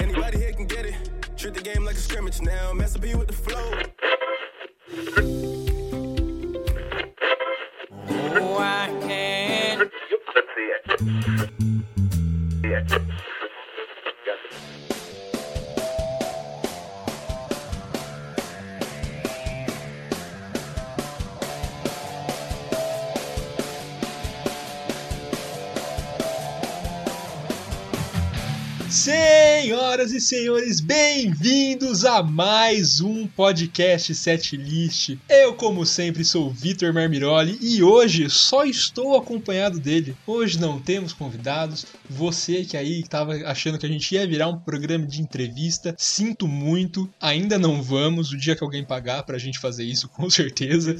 Anybody here can get it. Treat the game like a scrimmage now. Mess up you with the flow. E senhores, bem-vindos a mais um podcast Setlist. Eu, como sempre, sou Vitor Marmiroli e hoje só estou acompanhado dele. Hoje não temos convidados. Você que aí estava achando que a gente ia virar um programa de entrevista, sinto muito. Ainda não vamos. O dia que alguém pagar pra gente fazer isso, com certeza.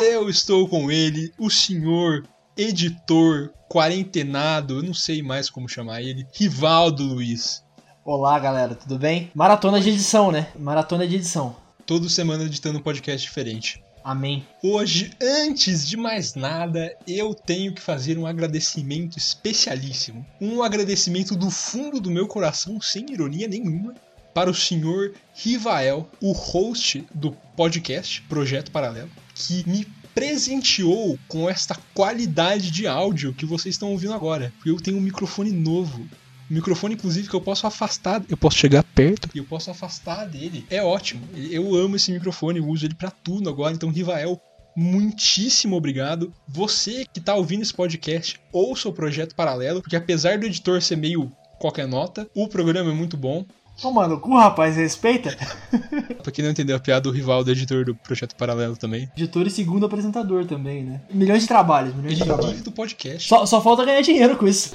Eu estou com ele, o senhor editor, quarentenado, eu não sei mais como chamar ele, Rivaldo Luiz. Olá, galera, tudo bem? Maratona de edição, né? Maratona de edição. Toda semana editando um podcast diferente. Amém. Hoje, antes de mais nada, eu tenho que fazer um agradecimento especialíssimo. Um agradecimento do fundo do meu coração, sem ironia nenhuma, para o senhor Rivael, o host do podcast Projeto Paralelo, que me presenteou com esta qualidade de áudio que vocês estão ouvindo agora. Porque eu tenho um microfone novo. Um microfone, inclusive, que eu posso afastar. Eu posso chegar perto e eu posso afastar dele. É ótimo. Eu amo esse microfone, eu uso ele pra tudo agora. Então, Rivael, muitíssimo obrigado. Você que tá ouvindo esse podcast, ouça o projeto paralelo, porque apesar do editor ser meio qualquer nota, o programa é muito bom. Ô, mano, cu, rapaz, respeita. Pra quem não entendeu a piada, o rival do editor do Projeto Paralelo também. Editor e segundo apresentador também, né? Milhões de trabalhos, milhões de trabalhos. do podcast. Só, só falta ganhar dinheiro com isso.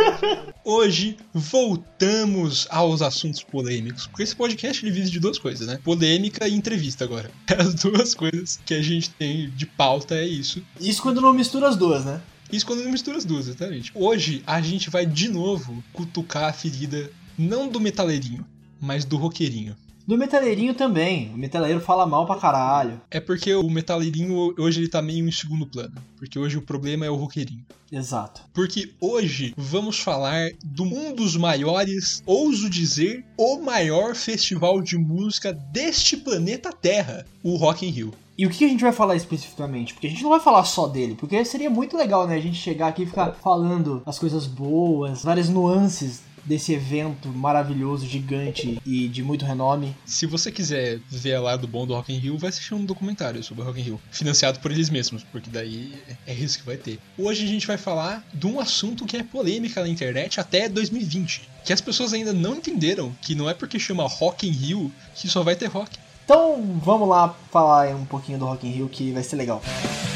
Hoje voltamos aos assuntos polêmicos, porque esse podcast ele vive de duas coisas, né? Polêmica e entrevista agora. As duas coisas que a gente tem de pauta é isso. Isso quando não mistura as duas, né? Isso quando não mistura as duas, exatamente. Hoje a gente vai de novo cutucar a ferida não do metaleirinho, mas do roqueirinho. Do metaleirinho também. O metaleiro fala mal pra caralho. É porque o metaleirinho hoje ele tá meio em segundo plano, porque hoje o problema é o roqueirinho. Exato. Porque hoje vamos falar de um dos maiores, ouso dizer, o maior festival de música deste planeta Terra, o Rock in Rio. E o que a gente vai falar especificamente? Porque a gente não vai falar só dele, porque seria muito legal, né? A gente chegar aqui e ficar falando as coisas boas, várias nuances desse evento maravilhoso, gigante e de muito renome. Se você quiser ver lá do bom do Rock in Rio, vai assistir um documentário sobre o Rock in Rio, financiado por eles mesmos, porque daí é isso que vai ter. Hoje a gente vai falar de um assunto que é polêmica na internet até 2020, que as pessoas ainda não entenderam que não é porque chama Rock in Rio que só vai ter rock. Então vamos lá falar um pouquinho do Rock in Rio que vai ser legal. Pra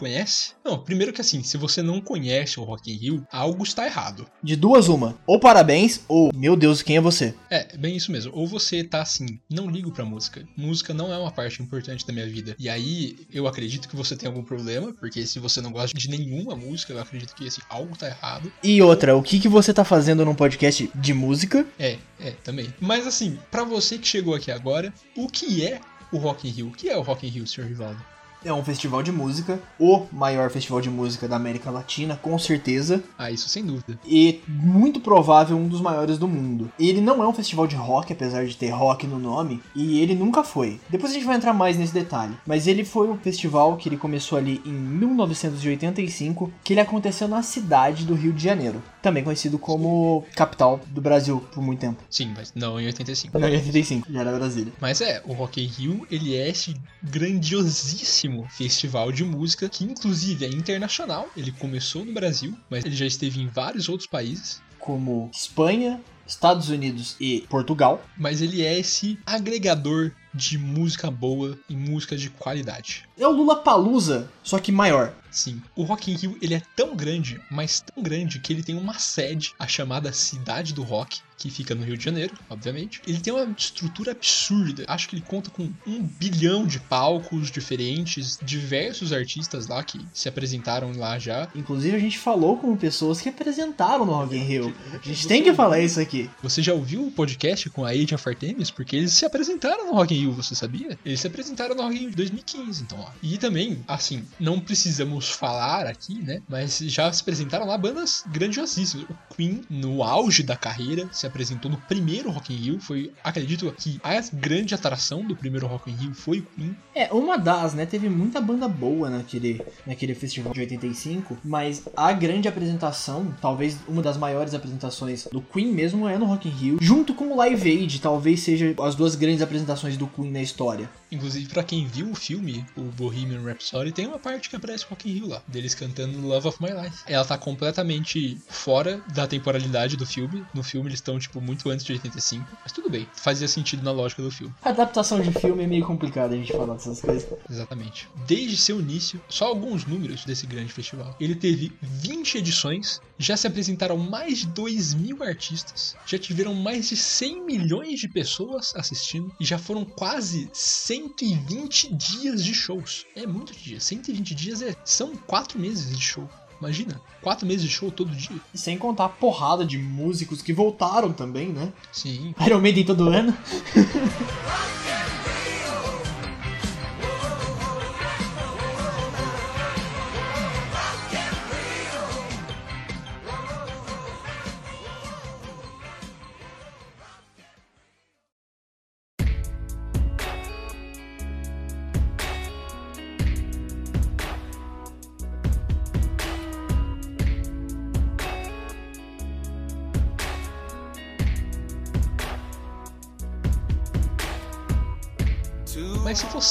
conhece, não, primeiro que assim, se você não conhece o Rock in Rio, algo está errado. De duas uma, ou parabéns, ou meu Deus, quem é você? É, bem isso mesmo. Ou você tá assim, não ligo pra música. Música não é uma parte importante da minha vida. E aí, eu acredito que você tem algum problema, porque se você não gosta de nenhuma música, eu acredito que assim, algo tá errado. E outra, o que, que você tá fazendo num podcast de música? É, é, também. Mas assim, pra você que chegou aqui agora, o que é o Rock in Rio? O que é o Rock in Rio, Sr. Rivaldo? É um festival de música, o maior festival de música da América Latina, com certeza, Ah, isso sem dúvida. e muito provável um dos maiores do mundo. Ele não é um festival de rock, apesar de ter rock no nome, e ele nunca foi. Depois a gente vai entrar mais nesse detalhe. Mas ele foi um festival que ele começou ali em 1985, que ele aconteceu na cidade do Rio de Janeiro, também conhecido como capital do Brasil por muito tempo. Sim, mas não em 85. Não, em 85, já era Brasília. Mas é, o Rock in Rio, ele é esse grandiosíssimo festival de música que inclusive é internacional. Ele começou no Brasil, mas ele já esteve em vários outros países. Como Espanha, Estados Unidos e Portugal. Mas ele é esse agregador de música boa e música de qualidade. É o Lula Palusa, só que maior. Sim, o Rock in Rio ele é tão grande, mas tão grande que ele tem uma sede, a chamada Cidade do Rock, que fica no Rio de Janeiro, obviamente. Ele tem uma estrutura absurda. Acho que ele conta com um bilhão de palcos diferentes, diversos artistas lá que se apresentaram lá já. Inclusive, a gente falou com pessoas que apresentaram no Rock in Rio. A gente tem que falar isso aqui. Você já ouviu o podcast com a Age of Artemis? Porque eles se apresentaram no Rock in Rio, você sabia? Eles se apresentaram no Rock in Rio de 2015, então, ó. E também, assim, não precisamos falar aqui, né? Mas já se apresentaram lá bandas grandiosíssimas. O Queen, no auge da carreira, se apresentou no primeiro Rock in Rio. Foi, acredito que a grande atração do primeiro Rock in Rio foi o Queen. É, uma das, né? Teve muita banda boa naquele, naquele festival de 85, mas a grande apresentação, talvez uma das maiores apresentações do Queen mesmo, é no Rock in Rio, junto com o Live Aid, talvez seja as duas grandes apresentações do Queen na história. Inclusive, para quem viu o filme, o Bohemian Rhapsody, tem uma parte que aparece Rock in Rio lá, deles cantando Love of My Life. Ela tá completamente fora da temporalidade do filme. No filme eles estão, tipo, muito antes de 85. Mas tudo bem, fazia sentido na lógica do filme. A adaptação de filme é meio complicado a gente falar dessas coisas. Exatamente. Desde seu início, só alguns números desse grande festival. Ele teve 20 edições, já se apresentaram mais de 2 mil artistas, já tiveram mais de 100 milhões de pessoas assistindo e já foram quase 120 dias de shows. É muito dia. 120 dias é, são 4 meses de show. Imagina, 4 meses de show todo dia. E sem contar a porrada de músicos que voltaram também, né? Sim. Iron Maiden todo ano.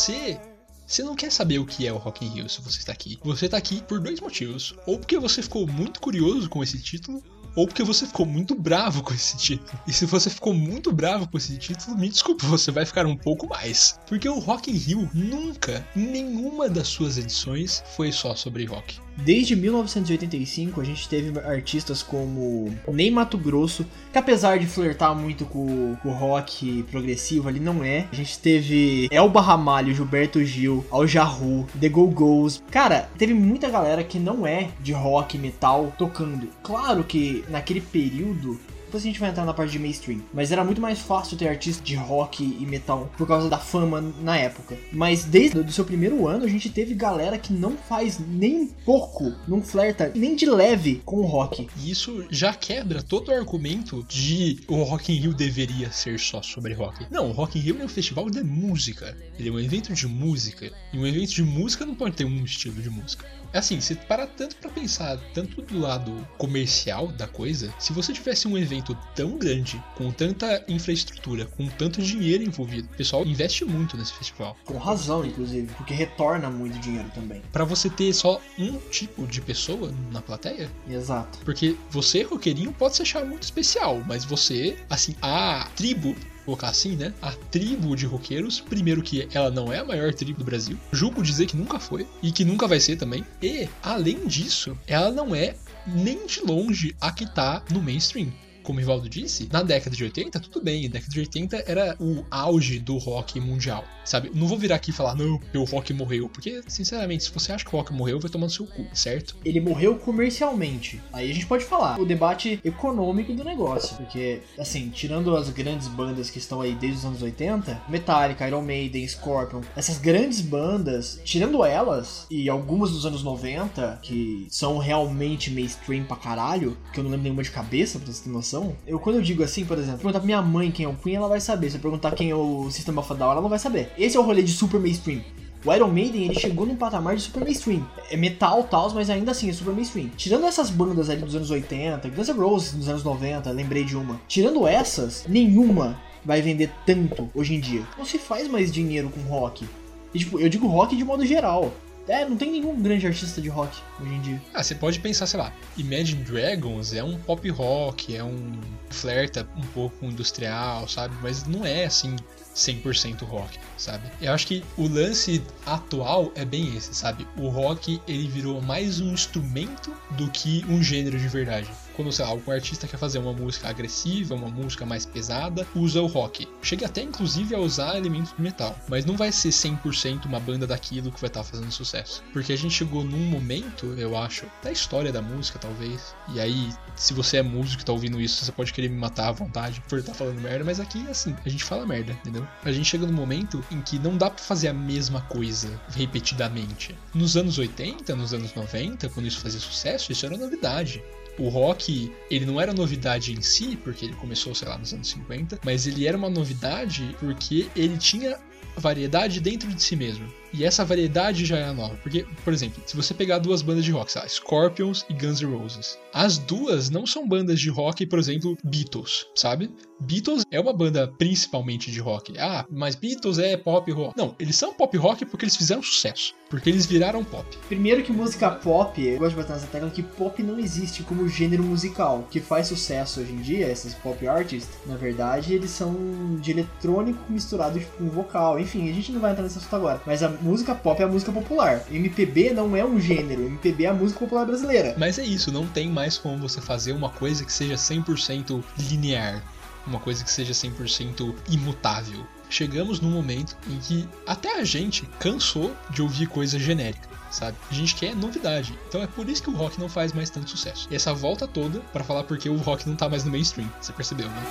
você. Você não quer saber o que é o Rock in Rio se você está aqui. Você está aqui por dois motivos. Ou porque você ficou muito curioso com esse título, ou porque você ficou muito bravo com esse título. E se você ficou muito bravo com esse título, me desculpe, você vai ficar um pouco mais. Porque o Rock in Rio nunca, nenhuma das suas edições, foi só sobre rock. Desde 1985 a gente teve artistas como Ney Mato Grosso, que apesar de flertar muito com, o rock progressivo, ele não é. A gente teve Elba Ramalho, Gilberto Gil, Al Jarru, The Go-Go's. Cara, teve muita galera que não é de rock metal tocando. Claro que naquele período depois a gente vai entrar na parte de mainstream. Mas era muito mais fácil ter artista de rock e metal por causa da fama na época. Mas desde o seu primeiro ano a gente teve galera que não faz nem um pouco, não flerta nem de leve com o rock. E isso já quebra todo o argumento de o Rock in Rio deveria ser só sobre rock. Não, o Rock in Rio é um festival de música. Ele é um evento de música. E um evento de música não pode ter um estilo de música. É assim, se parar tanto para pensar, tanto do lado comercial da coisa, se você tivesse um evento tão grande, com tanta infraestrutura, com tanto dinheiro envolvido, o pessoal investe muito nesse festival. Com razão, inclusive, porque retorna muito dinheiro também. Para você ter só um tipo de pessoa na plateia? Exato. Porque você, roqueirinho, pode se achar muito especial, mas você, assim, a tribo colocar assim, né? A tribo de roqueiros, primeiro que ela não é a maior tribo do Brasil, julgo dizer que nunca foi e que nunca vai ser também. E, além disso, ela não é nem de longe a que tá no mainstream como o Rivaldo disse, na década de 80, tudo bem. Na década de 80 era o auge do rock mundial, sabe? Não vou virar aqui e falar, não, o rock morreu. Porque, sinceramente, se você acha que o rock morreu, vai tomar no seu cu, certo? Ele morreu comercialmente. Aí a gente pode falar o debate econômico do negócio. Porque, assim, tirando as grandes bandas que estão aí desde os anos 80, Metallica, Iron Maiden, Scorpion, essas grandes bandas, tirando elas, e algumas dos anos 90, que são realmente mainstream pra caralho, que eu não lembro nenhuma de cabeça, pra você ter noção, eu quando eu digo assim, por exemplo, perguntar pra minha mãe quem é o Queen, ela vai saber. Se eu perguntar quem é o System of a Down, ela não vai saber. Esse é o rolê de super mainstream. O Iron Maiden, ele chegou num patamar de super mainstream. É metal, tal, mas ainda assim é super mainstream. Tirando essas bandas ali dos anos 80, Guns N' Roses dos anos 90, lembrei de uma. Tirando essas, nenhuma vai vender tanto hoje em dia. Não se faz mais dinheiro com rock. E, tipo, eu digo rock de modo geral. É, não tem nenhum grande artista de rock hoje em dia. Ah, você pode pensar, sei lá, Imagine Dragons é um pop rock, é um flerta um pouco industrial, sabe? Mas não é assim 100% rock, sabe? Eu acho que o lance atual é bem esse, sabe? O rock ele virou mais um instrumento do que um gênero de verdade quando, sei lá, algum artista quer fazer uma música agressiva, uma música mais pesada, usa o rock. Chega até inclusive a usar elementos de metal, mas não vai ser 100% uma banda daquilo que vai estar tá fazendo sucesso. Porque a gente chegou num momento, eu acho, da história da música talvez, e aí se você é músico e tá ouvindo isso, você pode querer me matar à vontade por estar tá falando merda, mas aqui assim, a gente fala merda, entendeu? A gente chega num momento em que não dá para fazer a mesma coisa repetidamente. Nos anos 80, nos anos 90, quando isso fazia sucesso, isso era novidade o rock, ele não era novidade em si, porque ele começou, sei lá, nos anos 50, mas ele era uma novidade porque ele tinha variedade dentro de si mesmo. E essa variedade já é nova. Porque, por exemplo, se você pegar duas bandas de rock, sabe? Scorpions e Guns N' Roses. As duas não são bandas de rock, por exemplo, Beatles, sabe? Beatles é uma banda principalmente de rock. Ah, mas Beatles é pop rock. Não, eles são pop rock porque eles fizeram sucesso. Porque eles viraram pop. Primeiro que música pop, eu gosto de botar nessa tecla que pop não existe como gênero musical. que faz sucesso hoje em dia, esses pop artists, na verdade, eles são de eletrônico misturado com vocal. Enfim, a gente não vai entrar nesse assunto agora. Mas a música pop é a música popular. MPB não é um gênero, MPB é a música popular brasileira. Mas é isso, não tem mais como você fazer uma coisa que seja 100% linear, uma coisa que seja 100% imutável. Chegamos num momento em que até a gente cansou de ouvir coisa genérica. Sabe? A gente quer novidade. Então é por isso que o rock não faz mais tanto sucesso. E essa volta toda para falar porque o rock não tá mais no mainstream. Você percebeu, né?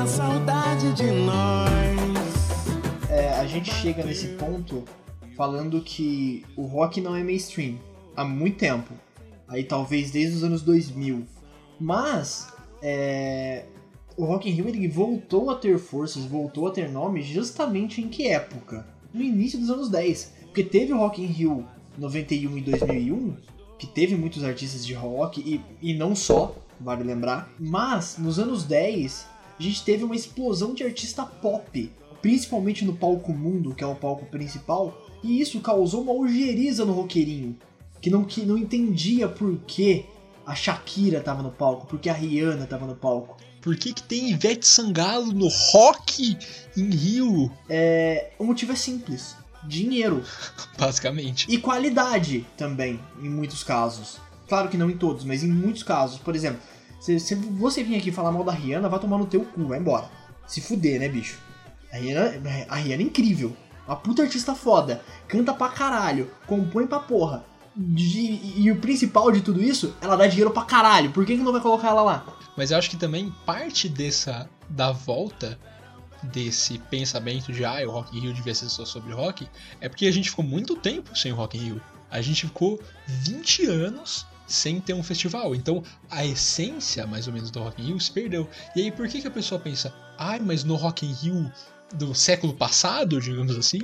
Uma saudade de nós. É, a gente chega nesse ponto falando que o rock não é mainstream há muito tempo. Aí talvez desde os anos 2000. Mas é, o Rock in Rio ele voltou a ter forças, voltou a ter nome justamente em que época? No início dos anos 10. Porque teve o Rock in Rio 91 e 2001, que teve muitos artistas de rock e, e não só, vale lembrar. Mas nos anos 10 a gente teve uma explosão de artista pop, principalmente no palco mundo, que é o palco principal, e isso causou uma ojeriza no roqueirinho, que não, que não entendia por que a Shakira tava no palco, por que a Rihanna tava no palco. Por que, que tem Ivete Sangalo no rock em Rio? É, o motivo é simples. Dinheiro. Basicamente. E qualidade também, em muitos casos. Claro que não em todos, mas em muitos casos. Por exemplo, se, se você vir aqui falar mal da Rihanna, vai tomar no teu cu, vai embora. Se fuder, né, bicho? A Rihanna, a Rihanna é incrível. Uma puta artista foda. Canta pra caralho. Compõe pra porra. De, e o principal de tudo isso, ela dá dinheiro pra caralho. Por que, que não vai colocar ela lá? Mas eu acho que também parte dessa. da volta desse pensamento de ah, o Rock in Rio devia ser só sobre rock, é porque a gente ficou muito tempo sem o Rock in Rio. A gente ficou 20 anos sem ter um festival. Então a essência, mais ou menos, do Rock in Rio se perdeu. E aí por que, que a pessoa pensa, ai, mas no Rock in Rio do século passado, digamos assim,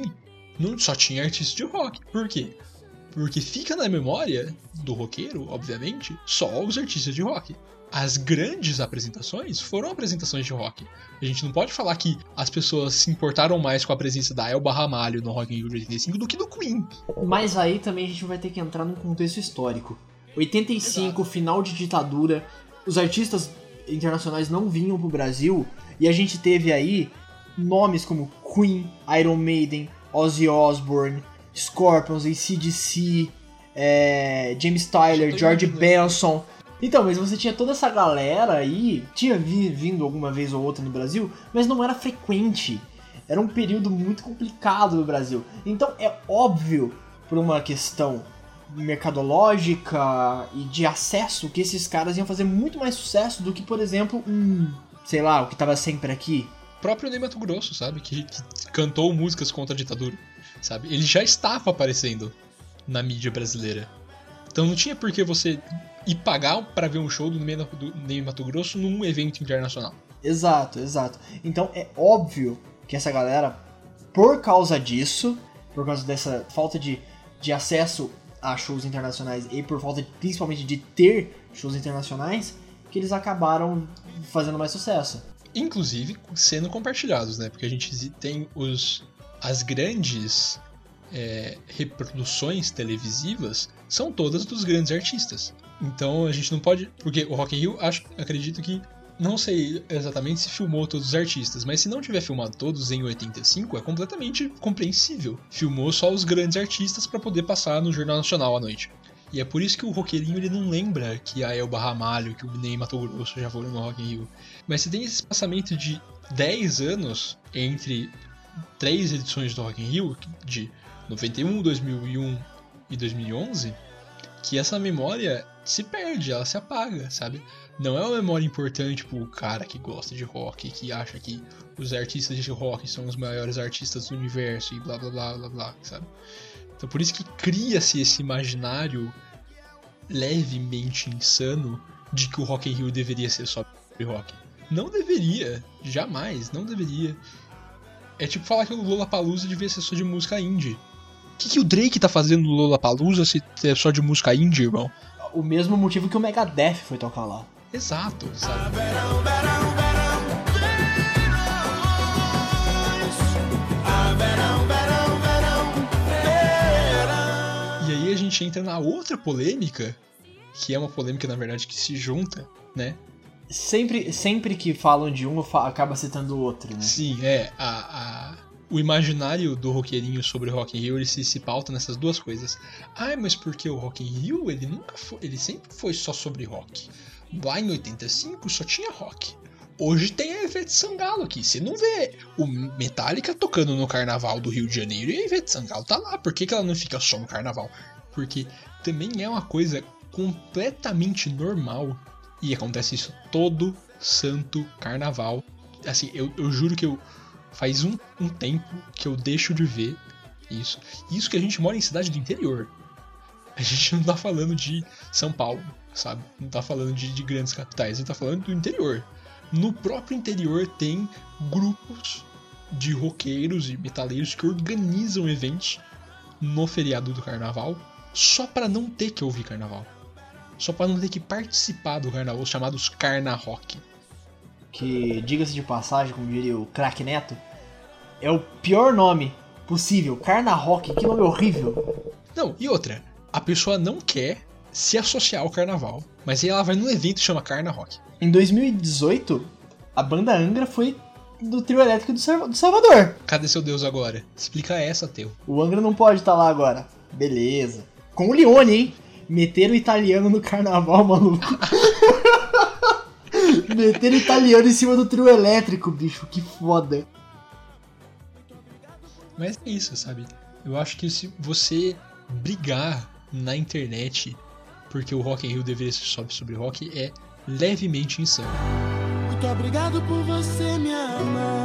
não só tinha artistas de rock. Por quê? Porque fica na memória do roqueiro, obviamente, só os artistas de rock. As grandes apresentações foram apresentações de rock. A gente não pode falar que as pessoas se importaram mais com a presença da Elba Ramalho no Rock in Rio de 85 do que do Queen. Mas aí também a gente vai ter que entrar num contexto histórico. 85, Exato. final de ditadura, os artistas internacionais não vinham pro Brasil e a gente teve aí nomes como Queen, Iron Maiden, Ozzy Osbourne, Scorpions, ACDC, é, James Tyler, George Benson. Então, mas você tinha toda essa galera aí, tinha vindo alguma vez ou outra no Brasil, mas não era frequente. Era um período muito complicado no Brasil. Então é óbvio, por uma questão mercadológica e de acesso que esses caras iam fazer muito mais sucesso do que, por exemplo, um, sei lá, o que tava sempre aqui, próprio Ney Mato Grosso, sabe? Que, que cantou músicas contra a ditadura, sabe? Ele já estava aparecendo na mídia brasileira. Então não tinha por que você ir pagar para ver um show do Ney, do Ney Mato Grosso num evento internacional. Exato, exato. Então é óbvio que essa galera, por causa disso, por causa dessa falta de, de acesso a shows internacionais e por falta de, principalmente de ter shows internacionais, que eles acabaram fazendo mais sucesso. Inclusive sendo compartilhados, né? Porque a gente tem os as grandes é, reproduções televisivas são todas dos grandes artistas. Então a gente não pode. Porque o Rock in Rio, acho, acredito que. Não sei exatamente se filmou todos os artistas, mas se não tiver filmado todos em 85, é completamente compreensível. Filmou só os grandes artistas para poder passar no Jornal Nacional à noite. E é por isso que o roqueirinho ele não lembra que a Elba Ramalho, que o Ney Mato Grosso já foram no Rock in Rio. Mas você tem esse espaçamento de 10 anos entre três edições do Rock in Rio, de 91, 2001 e 2011, que essa memória se perde, ela se apaga, sabe? Não é uma memória importante pro cara que gosta de rock, que acha que os artistas de rock são os maiores artistas do universo e blá blá blá blá blá, sabe? Então por isso que cria-se esse imaginário levemente insano de que o Rock in Rio deveria ser só rock. Não deveria, jamais, não deveria. É tipo falar que o Lollapalooza devia ser só de música indie. O que, que o Drake tá fazendo no Lollapalooza se é só de música indie, irmão? O mesmo motivo que o Megadeth foi tocar lá. Exato, sabe? E aí a gente entra na outra polêmica, que é uma polêmica, na verdade, que se junta, né? Sempre, sempre que falam de um, acaba citando o outro, né? Sim, é. A, a- o imaginário do roqueirinho sobre Rock in Rio, ele se, se pauta nessas duas coisas. Ah, mas porque o Rock in Rio, ele nunca foi, ele sempre foi só sobre rock. Lá em 85 só tinha rock. Hoje tem a Ivete Sangalo aqui. Você não vê o Metallica tocando no carnaval do Rio de Janeiro e a Ivete Sangalo tá lá. Por que, que ela não fica só no carnaval? Porque também é uma coisa completamente normal. E acontece isso todo santo carnaval. Assim, eu, eu juro que eu faz um, um tempo que eu deixo de ver isso. Isso que a gente mora em cidade do interior. A gente não tá falando de São Paulo, sabe? Não tá falando de, de grandes capitais, a gente tá falando do interior. No próprio interior tem grupos de roqueiros e metaleiros que organizam eventos no feriado do carnaval só para não ter que ouvir carnaval. Só para não ter que participar do carnaval, os chamados Carna Rock. Que, diga-se de passagem, como diria o Crack Neto, é o pior nome possível. Carna Rock, que nome horrível. Não, e outra, a pessoa não quer se associar ao carnaval, mas aí ela vai num evento que chama Carna Rock. Em 2018, a banda Angra foi do trio elétrico do Salva- do Salvador. Cadê seu Deus agora? Explica essa, teu. O Angra não pode estar lá agora. Beleza. Com o Leone, hein? Meteram o italiano no carnaval, maluco. Meteram o italiano em cima do trio elétrico, bicho. Que foda. Mas é isso, sabe? Eu acho que se você brigar na internet porque o Rock in Rio deveria ser só sobre rock é levemente insano. Muito obrigado por você me amar.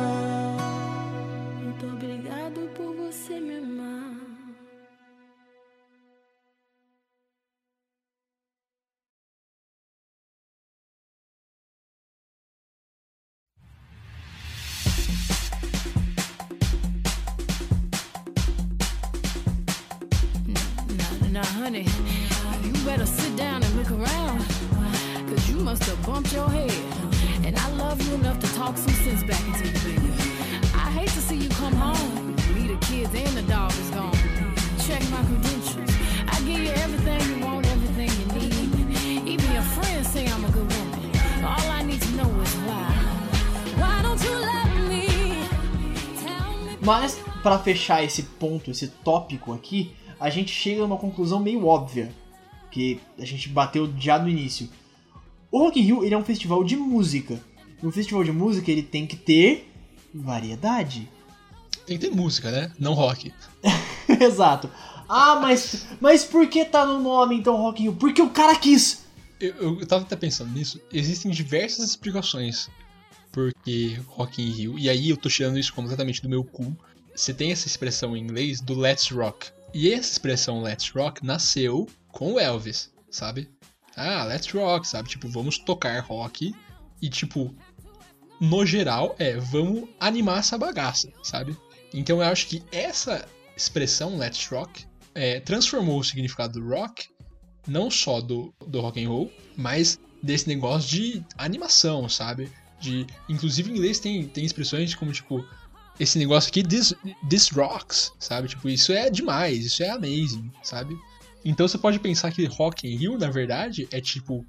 Fechar esse ponto, esse tópico aqui, a gente chega a uma conclusão meio óbvia. Que a gente bateu já no início. O Rock in Rio ele é um festival de música. E um festival de música ele tem que ter variedade. Tem que ter música, né? Não rock. Exato. Ah, mas, mas por que tá no nome então Rock in Rio? Porque o cara quis. Eu, eu, eu tava até pensando nisso. Existem diversas explicações Porque Rock in Rio, e aí eu tô tirando isso completamente do meu cu. Você tem essa expressão em inglês do Let's Rock. E essa expressão Let's Rock nasceu com o Elvis, sabe? Ah, Let's Rock, sabe? Tipo, vamos tocar rock e tipo, no geral, é, vamos animar essa bagaça, sabe? Então eu acho que essa expressão Let's Rock é, transformou o significado do rock, não só do, do rock and roll, mas desse negócio de animação, sabe? De, inclusive em inglês tem, tem expressões como tipo esse negócio aqui, this, this rocks, sabe? Tipo, isso é demais, isso é amazing, sabe? Então você pode pensar que Rock in Rio, na verdade, é tipo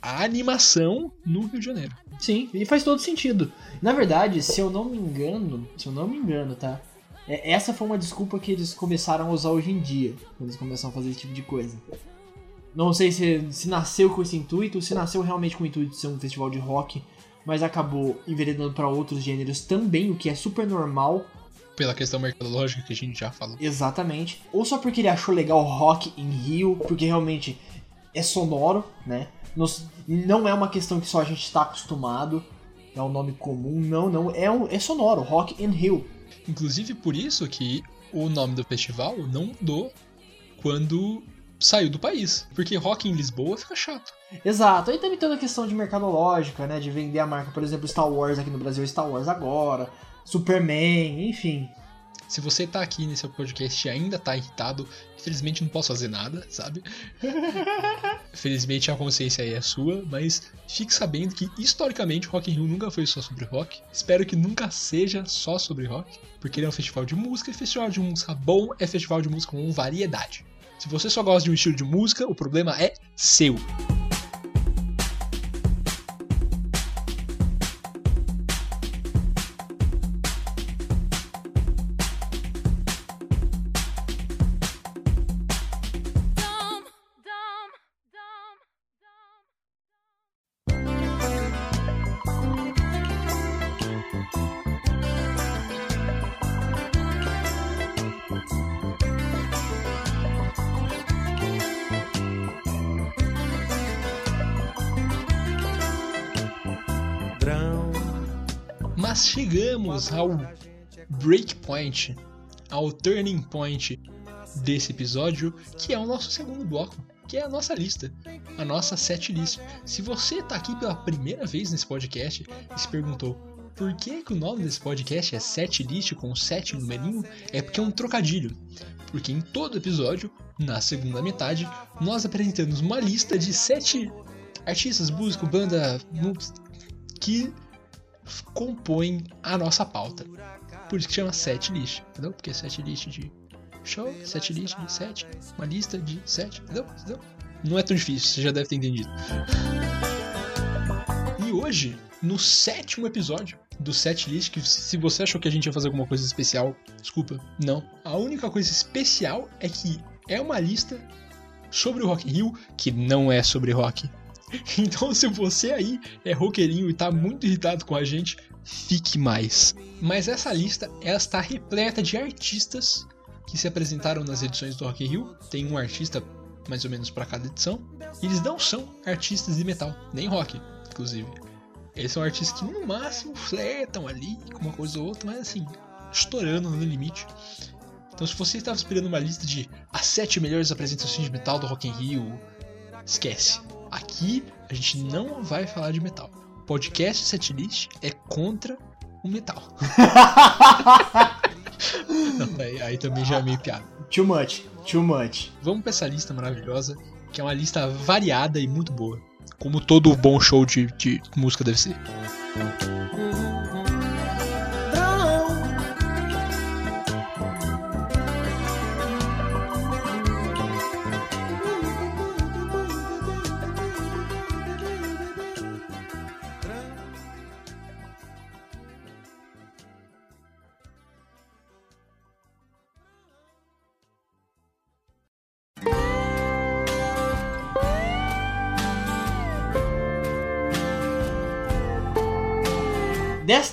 a animação no Rio de Janeiro. Sim, e faz todo sentido. Na verdade, se eu não me engano, se eu não me engano, tá? É, essa foi uma desculpa que eles começaram a usar hoje em dia, quando eles começam a fazer esse tipo de coisa. Não sei se, se nasceu com esse intuito, se nasceu realmente com o intuito de ser um festival de rock, mas acabou enveredando para outros gêneros também, o que é super normal. Pela questão mercadológica que a gente já falou. Exatamente. Ou só porque ele achou legal rock em Rio, porque realmente é sonoro, né? Não é uma questão que só a gente está acostumado, é um nome comum, não, não. É, um, é sonoro, Rock in Rio. Inclusive por isso que o nome do festival não mudou quando saiu do país. Porque rock em Lisboa fica chato. Exato. Aí também toda a questão de mercadológica, né? De vender a marca, por exemplo, Star Wars aqui no Brasil, é Star Wars agora, Superman, enfim. Se você tá aqui nesse podcast e ainda tá irritado, infelizmente não posso fazer nada, sabe? Felizmente a consciência aí é sua, mas fique sabendo que historicamente Rock in Rio nunca foi só sobre rock. Espero que nunca seja só sobre rock, porque ele é um festival de música e festival de música bom é festival de música com variedade. Se você só gosta de um estilo de música, o problema é seu. Chegamos ao breakpoint, ao turning point desse episódio, que é o nosso segundo bloco, que é a nossa lista, a nossa set list. Se você está aqui pela primeira vez nesse podcast e se perguntou por que, que o nome desse podcast é set list com sete numerinho, é porque é um trocadilho. Porque em todo episódio, na segunda metade, nós apresentamos uma lista de sete artistas, músicos, banda que compõem a nossa pauta. Por isso que chama set list, entendeu? Porque set list de show, set list de sete, uma lista de sete, entendeu? entendeu? Não é tão difícil, você já deve ter entendido. E hoje, no sétimo episódio do set list, que se você achou que a gente ia fazer alguma coisa especial, desculpa, não. A única coisa especial é que é uma lista sobre o Rock in Rio, que não é sobre rock, então, se você aí é roqueirinho e tá muito irritado com a gente, fique mais. Mas essa lista ela está repleta de artistas que se apresentaram nas edições do Rock in Rio. Tem um artista mais ou menos para cada edição. Eles não são artistas de metal, nem rock, inclusive. Eles são artistas que no máximo flertam ali com uma coisa ou outra, mas assim, estourando no limite. Então, se você estava esperando uma lista de as sete melhores apresentações de metal do Rock in Rio, esquece. Aqui a gente não vai falar de metal. Podcast Setlist é contra o metal. não, aí, aí, também já é meio piada. Too much, too much. Vamos pra essa lista maravilhosa, que é uma lista variada e muito boa. Como todo bom show de, de música deve ser.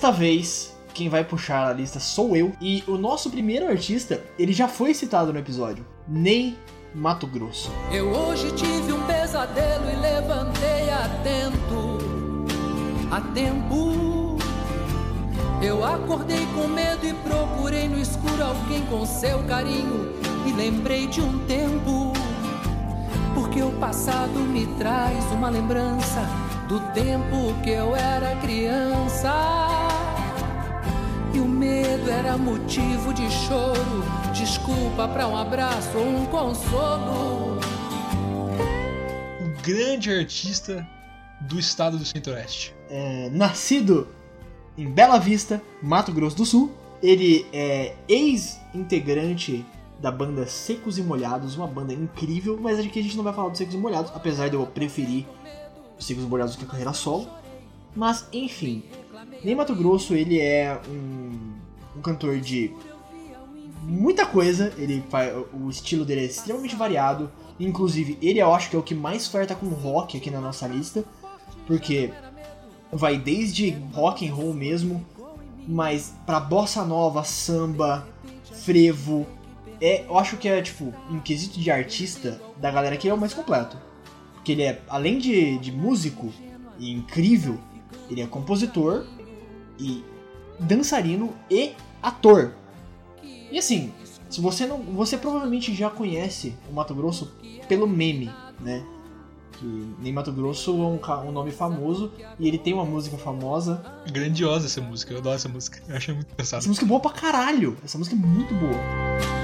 Desta vez, quem vai puxar a lista sou eu. E o nosso primeiro artista, ele já foi citado no episódio. Ney Mato Grosso. Eu hoje tive um pesadelo e levantei atento. A tempo Eu acordei com medo e procurei no escuro alguém com seu carinho. E lembrei de um tempo, porque o passado me traz uma lembrança do tempo que eu era criança. E o medo era motivo de choro, desculpa para um abraço ou um consolo. O grande artista do estado do Centro-Oeste. É, nascido em Bela Vista, Mato Grosso do Sul, ele é ex-integrante da banda Secos e Molhados, uma banda incrível, mas aqui a gente não vai falar dos Secos e Molhados, apesar de eu preferir os Secos e Molhados do que a carreira solo. Mas, enfim, Ney Mato Grosso, ele é um, um cantor de muita coisa, ele faz, o estilo dele é extremamente variado, inclusive ele eu acho que é o que mais flerta com rock aqui na nossa lista, porque vai desde rock and roll mesmo, mas pra bossa nova, samba, frevo, é, eu acho que é tipo, em quesito de artista, da galera que é o mais completo. Porque ele é, além de, de músico e incrível, ele é compositor e dançarino e ator. E assim, se você não, você provavelmente já conhece o Mato Grosso pelo meme, né? Que nem Mato Grosso é um, um nome famoso e ele tem uma música famosa. Grandiosa essa música, eu adoro essa música. Eu achei muito Essa engraçado. música é boa pra caralho. Essa música é muito boa.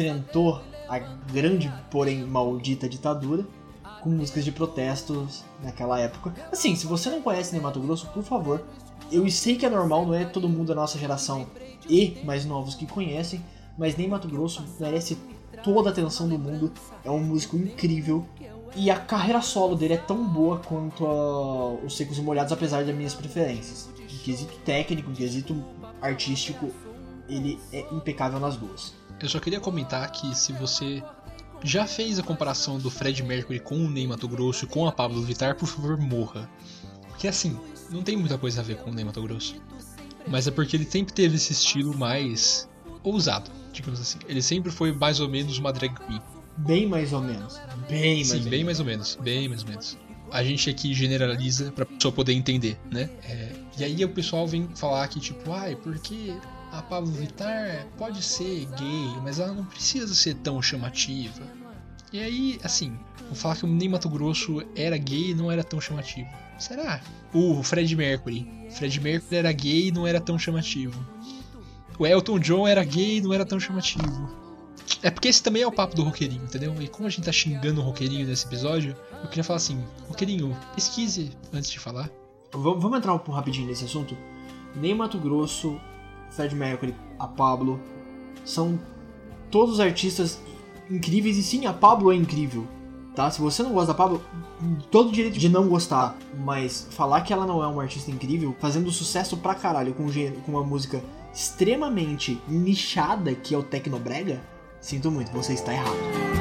Enfrentou a grande, porém maldita ditadura, com músicas de protestos naquela época. Assim, se você não conhece Ney Mato Grosso, por favor, eu sei que é normal, não é todo mundo da nossa geração e mais novos que conhecem, mas Ney Mato Grosso merece toda a atenção do mundo. É um músico incrível e a carreira solo dele é tão boa quanto os Secos e Molhados, apesar das minhas preferências. Em quesito técnico, em quesito artístico, ele é impecável nas duas. Eu só queria comentar que se você já fez a comparação do Fred Mercury com o Ney Mato Grosso e com a Pablo Vittar, por favor, morra. Porque assim, não tem muita coisa a ver com o Ney Mato Grosso. Mas é porque ele sempre teve esse estilo mais ousado, digamos assim. Ele sempre foi mais ou menos uma drag queen. Bem mais ou menos. Bem mais Sim, ou bem menos. mais ou menos. Bem mais ou menos. A gente aqui generaliza pra pessoa poder entender, né? É, e aí o pessoal vem falar que, tipo, ai, porque a Pablo Vittar pode ser gay, mas ela não precisa ser tão chamativa. E aí, assim, vou falar que o Ney Mato Grosso era gay e não era tão chamativo. Será? O Fred Mercury. Fred Mercury era gay e não era tão chamativo. O Elton John era gay e não era tão chamativo. É porque esse também é o papo do roqueirinho, entendeu? E como a gente tá xingando o roqueirinho nesse episódio, eu queria falar assim, roqueirinho, pesquise antes de falar. Vamos vamos entrar um pouco rapidinho nesse assunto? Nem Mato Grosso, Fred Mercury, a Pablo são todos artistas incríveis e sim, a Pablo é incrível. Tá? Se você não gosta da Pablo, todo direito de não gostar, mas falar que ela não é uma artista incrível, fazendo sucesso pra caralho com, com uma música extremamente nichada que é o Tecnobrega, sinto muito, você está errado.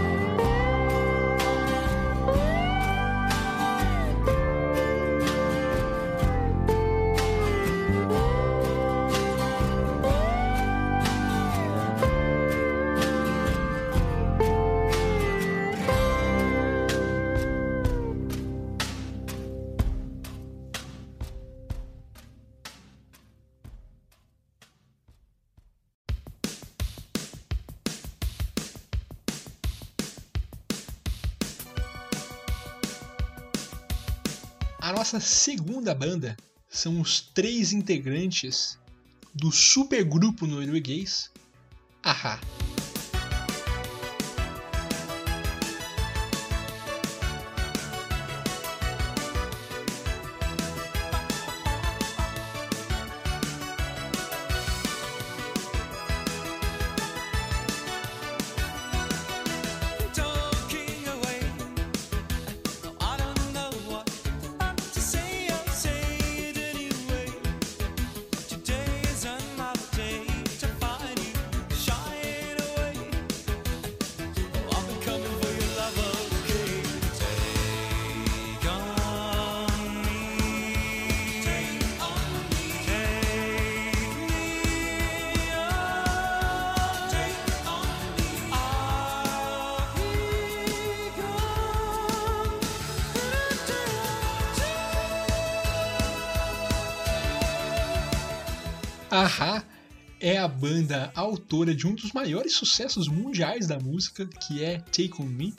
A nossa segunda banda são os três integrantes do supergrupo norueguês Ahá. Ahá é a banda autora de um dos maiores sucessos mundiais da música, que é Take On Me,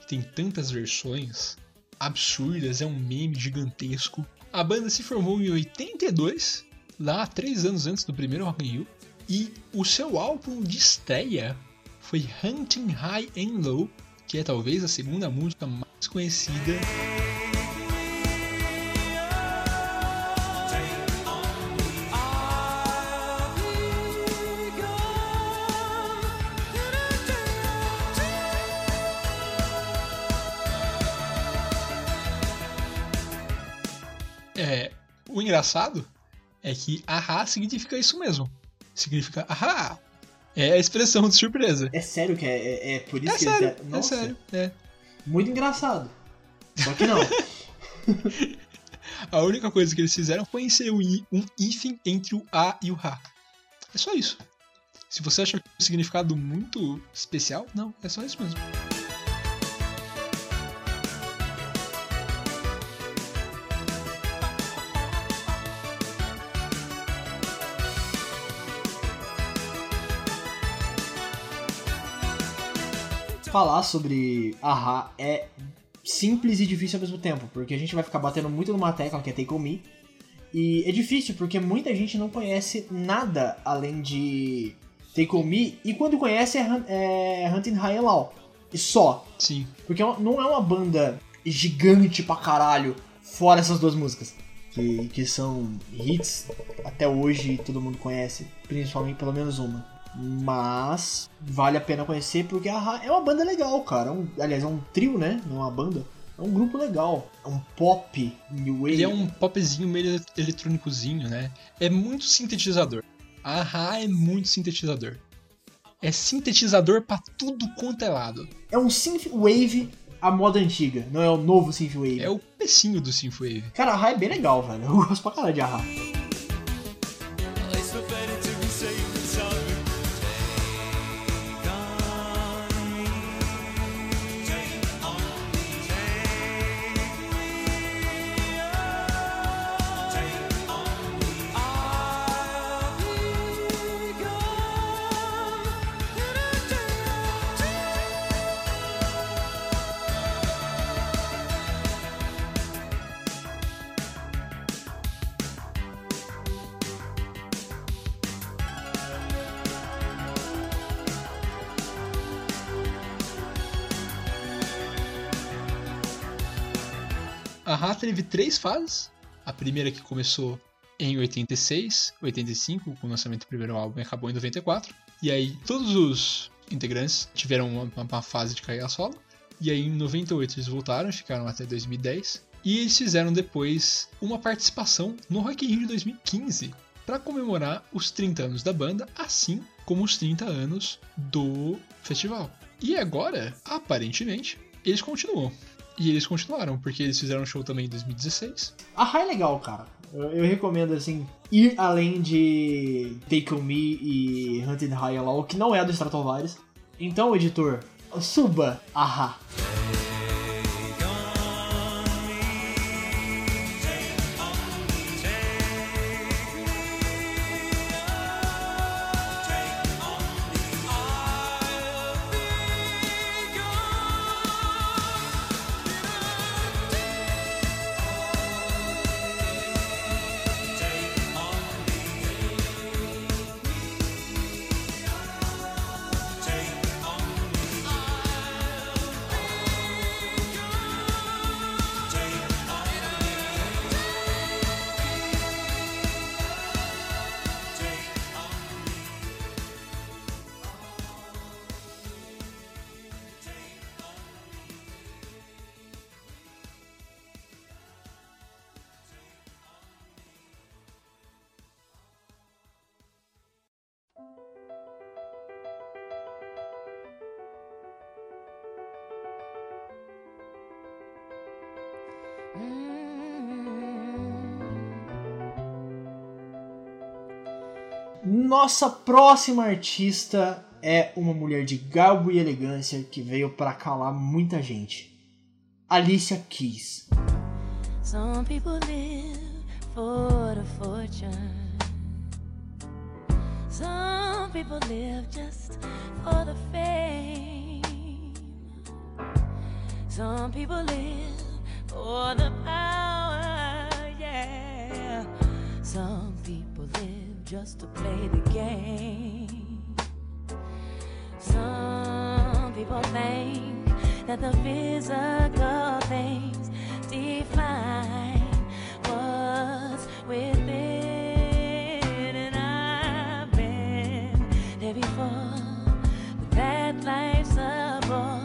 que tem tantas versões absurdas, é um meme gigantesco. A banda se formou em 82, lá três anos antes do primeiro Rock in Rio, e o seu álbum de estreia foi Hunting High and Low, que é talvez a segunda música mais conhecida engraçado é que ahá significa isso mesmo. Significa ahá. É a expressão de surpresa. É sério que é, é, é por isso É que sério, eles... é Nossa, sério. É. muito engraçado. Só que não. A única coisa que eles fizeram foi inserir um um hífen entre o A e o Ra. É só isso. Se você acha que é um significado muito especial, não, é só isso mesmo. Falar sobre Ahá é simples e difícil ao mesmo tempo, porque a gente vai ficar batendo muito numa tecla que é Take On Me. E é difícil porque muita gente não conhece nada além de Take On Me, e quando conhece é, é Hunting High and Low. E só. Sim. Porque é não é uma banda gigante pra caralho, fora essas duas músicas. Que, que são hits até hoje todo mundo conhece, principalmente pelo menos uma. Mas vale a pena conhecer porque a é uma banda legal, cara. É um- aliás, é um trio, né? Não é uma banda. É um grupo legal. É um pop new wave. Ele é um popzinho meio eletrônicozinho, né? É muito sintetizador. A Ra é muito sintetizador. É sintetizador pra tudo quanto é lado. É um synthwave à moda antiga, não é o novo synthwave. É o pecinho do Synthwave. Cara, a Ra é bem legal, velho. Eu gosto pra caralho de a Ra. Teve três fases. A primeira que começou em 86, 85, com o lançamento do primeiro álbum e acabou em 94. E aí todos os integrantes tiveram uma, uma fase de carreira solo. E aí em 98 eles voltaram, ficaram até 2010. E eles fizeram depois uma participação no Rock in Rio de 2015 para comemorar os 30 anos da banda, assim como os 30 anos do festival. E agora, aparentemente, eles continuam. E eles continuaram, porque eles fizeram um show também em 2016. A Ra é legal, cara. Eu, eu recomendo, assim, ir além de Take On Me e Hunted High Low, que não é do Stratovarius. Então, editor, suba a Nossa próxima artista é uma mulher de garbo e elegância que veio pra calar muita gente. Alicia Keys. Some people live for the fortune. people live just for the fame. Some people live for the power, yeah. Some just to play the game. Some people think that the physical things define what's within, and I've been there before. But that life's a bore,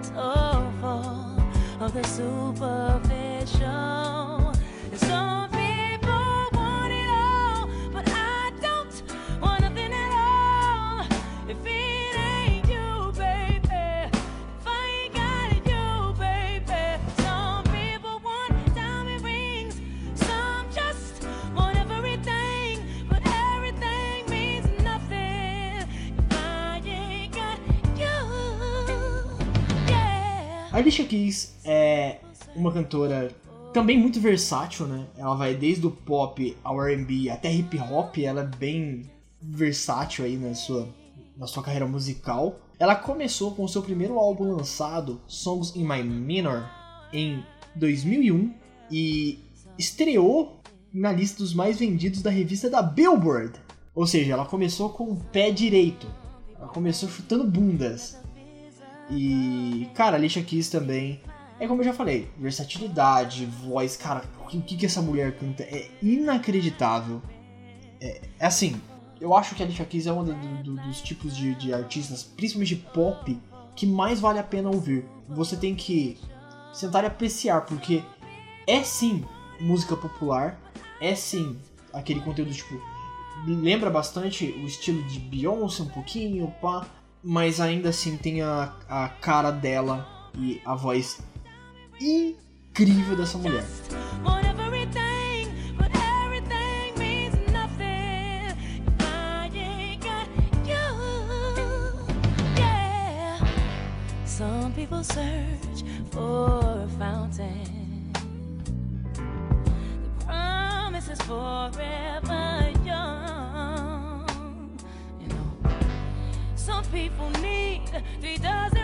so full of the superficial. A Alicia Keys é uma cantora também muito versátil, né? Ela vai desde o pop ao R&B até hip hop, ela é bem versátil aí na sua, na sua carreira musical. Ela começou com o seu primeiro álbum lançado, Songs in My Minor, em 2001 e estreou na lista dos mais vendidos da revista da Billboard. Ou seja, ela começou com o pé direito. Ela começou chutando bundas. E, cara, Alicia Keys também. É como eu já falei, versatilidade, voz, cara, o que, que essa mulher canta é inacreditável. É, é assim, eu acho que a Alicia Keys é um do- do- dos tipos de, de artistas, principalmente de pop, que mais vale a pena ouvir. Você tem que sentar e apreciar, porque é sim música popular, é sim aquele conteúdo tipo. Lembra bastante o estilo de Beyoncé um pouquinho, pá, mas ainda assim tem a, a cara dela e a voz incrível dessa mulher. Some people search for a fountain. The promise is forever three dozen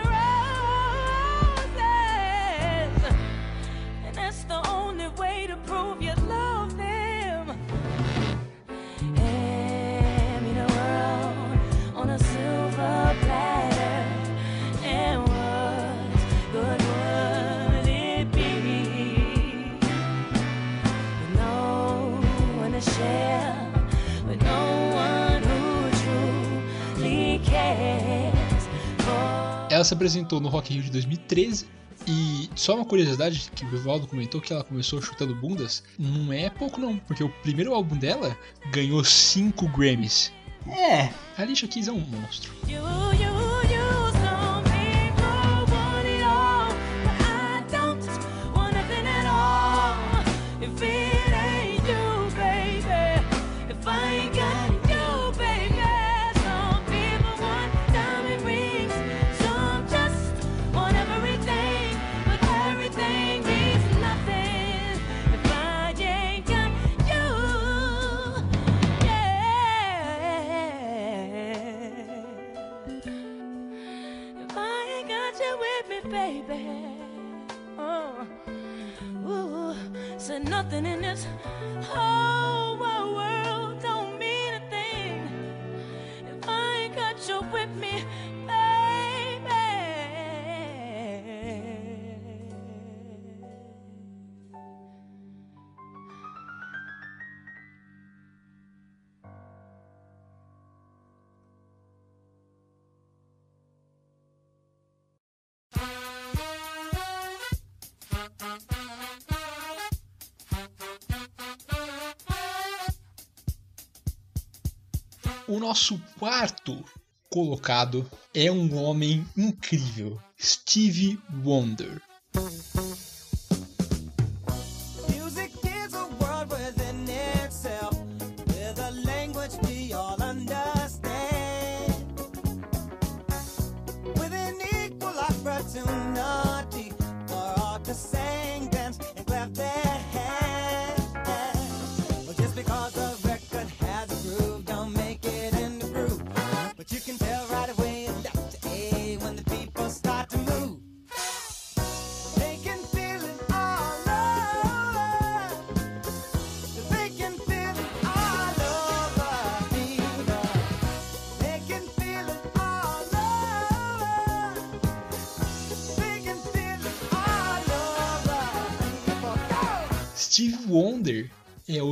Ela se apresentou no Rock in Rio de 2013 e só uma curiosidade que o Vivaldo comentou que ela começou chutando bundas, não é pouco não, porque o primeiro álbum dela ganhou 5 Grammys. É, A Alicia Keys é um monstro. You, nothing in this. Whole O nosso quarto colocado é um homem incrível, Stevie Wonder.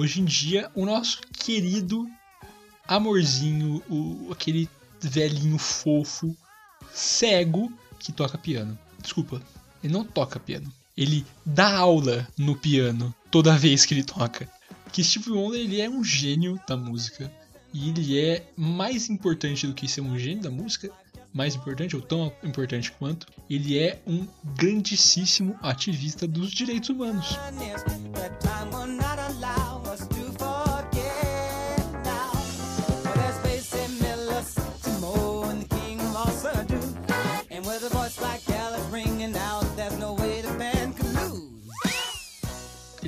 Hoje em dia o nosso querido amorzinho, o, aquele velhinho fofo, cego que toca piano. Desculpa, ele não toca piano. Ele dá aula no piano toda vez que ele toca. Que Steve Wonder ele é um gênio da música. E ele é mais importante do que ser um gênio da música, mais importante, ou tão importante quanto, ele é um grandíssimo ativista dos direitos humanos.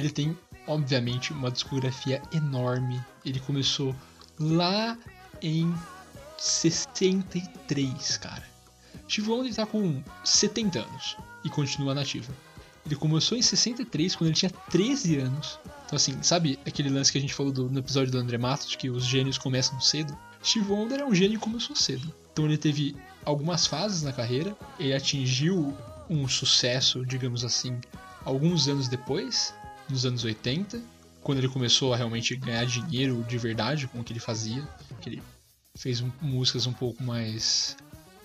Ele tem, obviamente, uma discografia enorme. Ele começou lá em 63, cara. Steve Wonder tá com 70 anos e continua nativo. Ele começou em 63, quando ele tinha 13 anos. Então, assim, sabe aquele lance que a gente falou do- no episódio do André Matos, que os gênios começam cedo? Steve Wonder é um gênio que começou cedo. Então, ele teve algumas fases na carreira. Ele atingiu um sucesso, digamos assim, alguns anos depois, nos anos 80, quando ele começou a realmente ganhar dinheiro de verdade com o que ele fazia. Que ele fez músicas um pouco mais.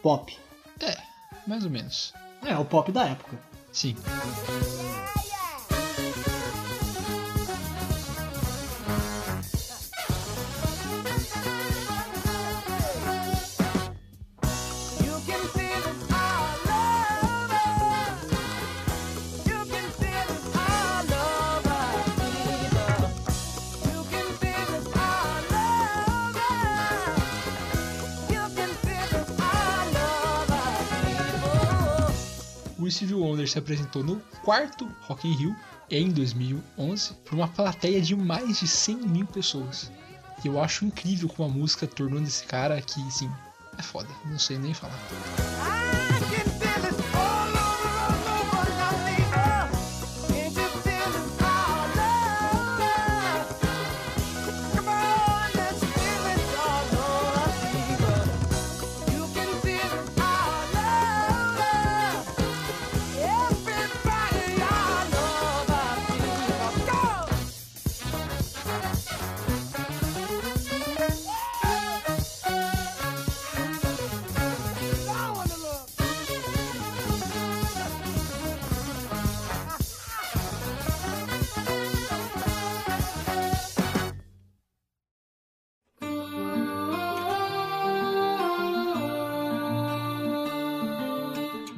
Pop. É, mais ou menos. É, o pop da época. Sim. Stevie Wonder se apresentou no quarto Rock in Rio em 2011 para uma plateia de mais de 100 mil pessoas. E eu acho incrível como a música tornou desse cara que, assim, é foda. Não sei nem falar. I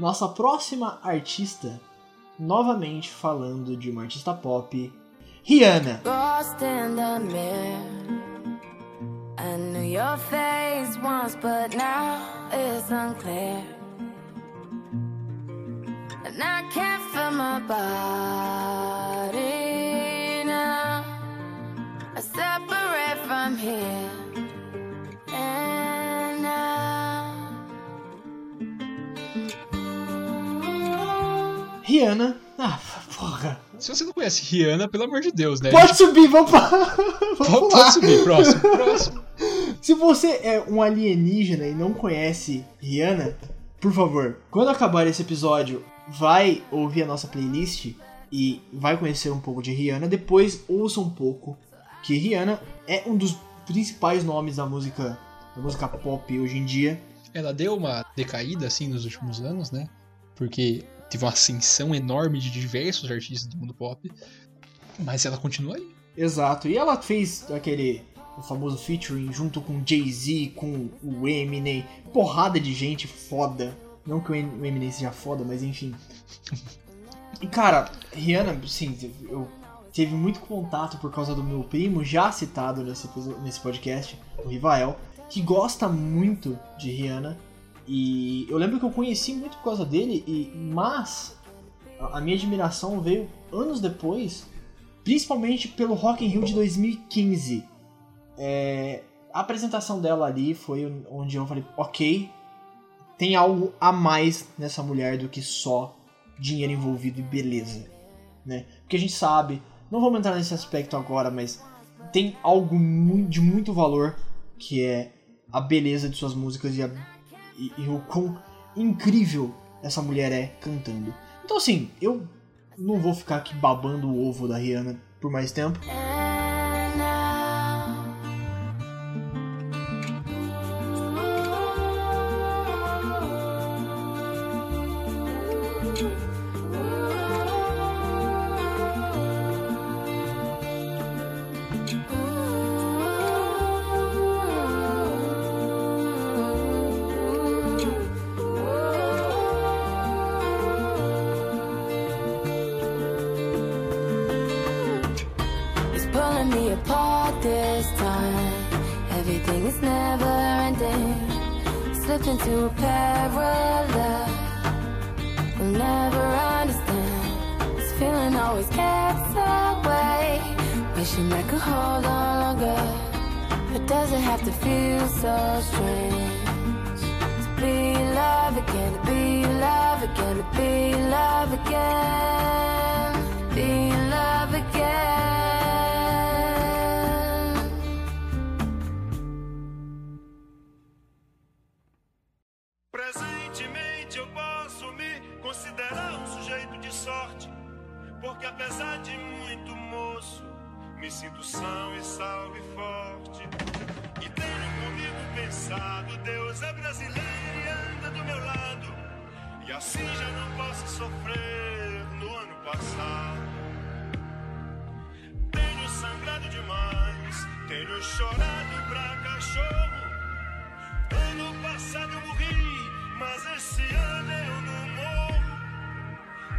Nossa próxima artista, novamente falando de uma artista pop, Rihanna. I knew your face once, but now it's unclear. And I can't feel my body now. I separate from here Rihanna. Ah, porra. Se você não conhece Rihanna, pelo amor de Deus, né? Pode subir, vamos, pra... vamos Pode, pode subir, próximo, próximo. Se você é um alienígena e não conhece Rihanna, por favor, quando acabar esse episódio, vai ouvir a nossa playlist e vai conhecer um pouco de Rihanna. Depois ouça um pouco que Rihanna é um dos principais nomes da música, da música pop hoje em dia. Ela deu uma decaída, assim, nos últimos anos, né? Porque teve uma ascensão enorme de diversos artistas do mundo pop. Mas ela continua aí. Exato. E ela fez aquele o famoso featuring junto com Jay-Z, com o Eminem, porrada de gente foda. Não que o Em- o Eminem seja foda, mas enfim. E cara, Rihanna, sim, eu tive muito contato por causa do meu primo, já citado nesse, nesse podcast, o Rivael, que gosta muito de Rihanna. E eu lembro que eu conheci muito por causa dele, e mas a minha admiração veio anos depois, principalmente pelo Rock in Rio de 2015. É, a apresentação dela ali foi onde eu falei, ok, tem algo a mais nessa mulher do que só dinheiro envolvido e beleza, né? Porque a gente sabe, não vamos entrar nesse aspecto agora, mas tem algo de muito valor que é a beleza de suas músicas e, a- e- e o quão incrível essa mulher é cantando. Então assim, eu não vou ficar aqui babando o ovo da Rihanna por mais tempo. Tenho chorado pra cachorro. Ano passado eu morri, mas esse ano eu não morro.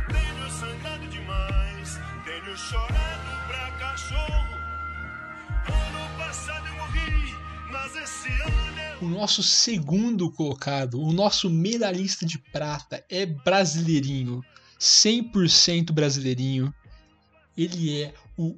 Tenho sangrado demais, tenho chorado pra cachorro. Ano passado eu morri, mas esse ano eu O nosso segundo colocado, o nosso medalhista de prata é brasileirinho, 100% brasileirinho. Ele é o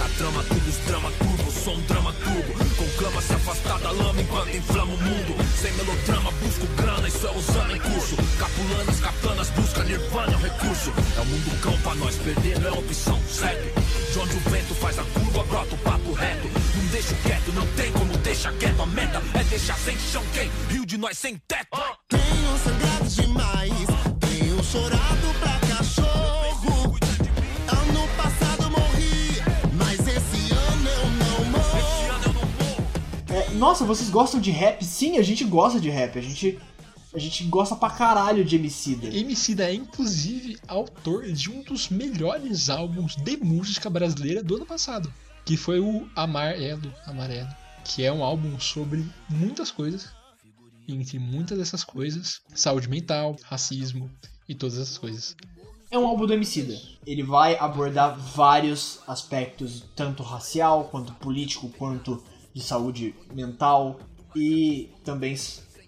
Na trama, tudo os drama turbo, sou um drama turbo. Conclama se afastar da lama enquanto inflama o mundo. Sem melodrama, busco grana, isso é usando em curso. Capulanas, katanas, busca nirvana, é um recurso. É o mundo cão pra nós, perder não é opção, segue. De onde o vento faz a curva, brota o papo reto. Não deixo quieto, não tem como deixar quieto. A meta é deixar sem chão quem rio de nós sem teto. tenho sangrado demais, tenho chorado pra nossa, vocês gostam de rap? Sim, a gente gosta de rap. A gente, a gente gosta pra caralho de Emicida. Emicida é inclusive autor de um dos melhores álbuns de música brasileira do ano passado, que foi o Amarelo, Amarelo, que é um álbum sobre muitas coisas, entre muitas dessas coisas, saúde mental, racismo e todas essas coisas. É um álbum do Emicida. Ele vai abordar vários aspectos, tanto racial, quanto político, quanto de saúde mental e também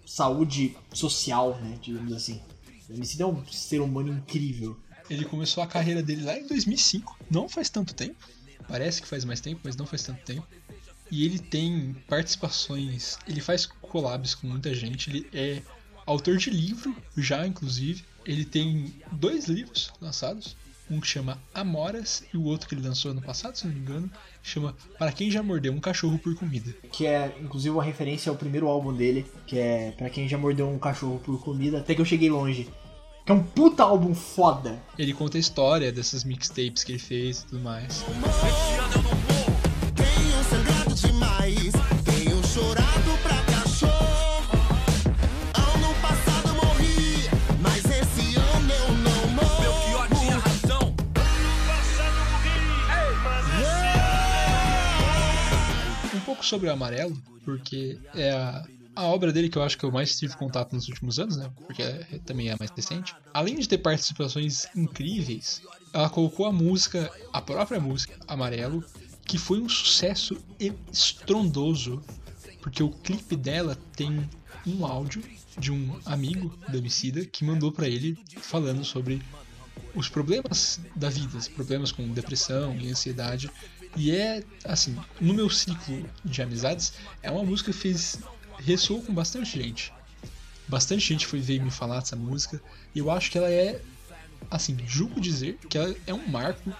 saúde social, né, digamos assim. O Emicida é um ser humano incrível. Ele começou a carreira dele lá em 2005, não faz tanto tempo, parece que faz mais tempo, mas não faz tanto tempo. E ele tem participações, ele faz collabs com muita gente, ele é autor de livro, já inclusive. Ele tem dois livros lançados, um que chama Amoras e o outro que ele lançou ano passado, se não me engano, chama Para Quem Já Mordeu um Cachorro por Comida. Que é, inclusive, uma referência ao primeiro álbum dele, que é Pra Quem Já Mordeu um Cachorro por Comida, até que eu cheguei longe. Que é um puta álbum foda. Ele conta a história dessas mixtapes que ele fez e tudo mais. Pouco sobre o Amarelo, porque é a, a obra dele que eu acho que eu mais tive contato nos últimos anos, né? Porque é- também é mais recente. Além de ter participações incríveis, ela colocou a música, a própria música, Amarelo, que foi um sucesso estrondoso, porque o clipe dela tem um áudio de um amigo do Emicida que mandou pra ele falando sobre os problemas da vida, problemas com depressão e ansiedade E é, assim, no meu ciclo de amizades, é uma música que fez. ressoou com bastante gente. Bastante gente foi ver me falar dessa música. E eu acho que ela é, assim, julgo dizer que ela é um marco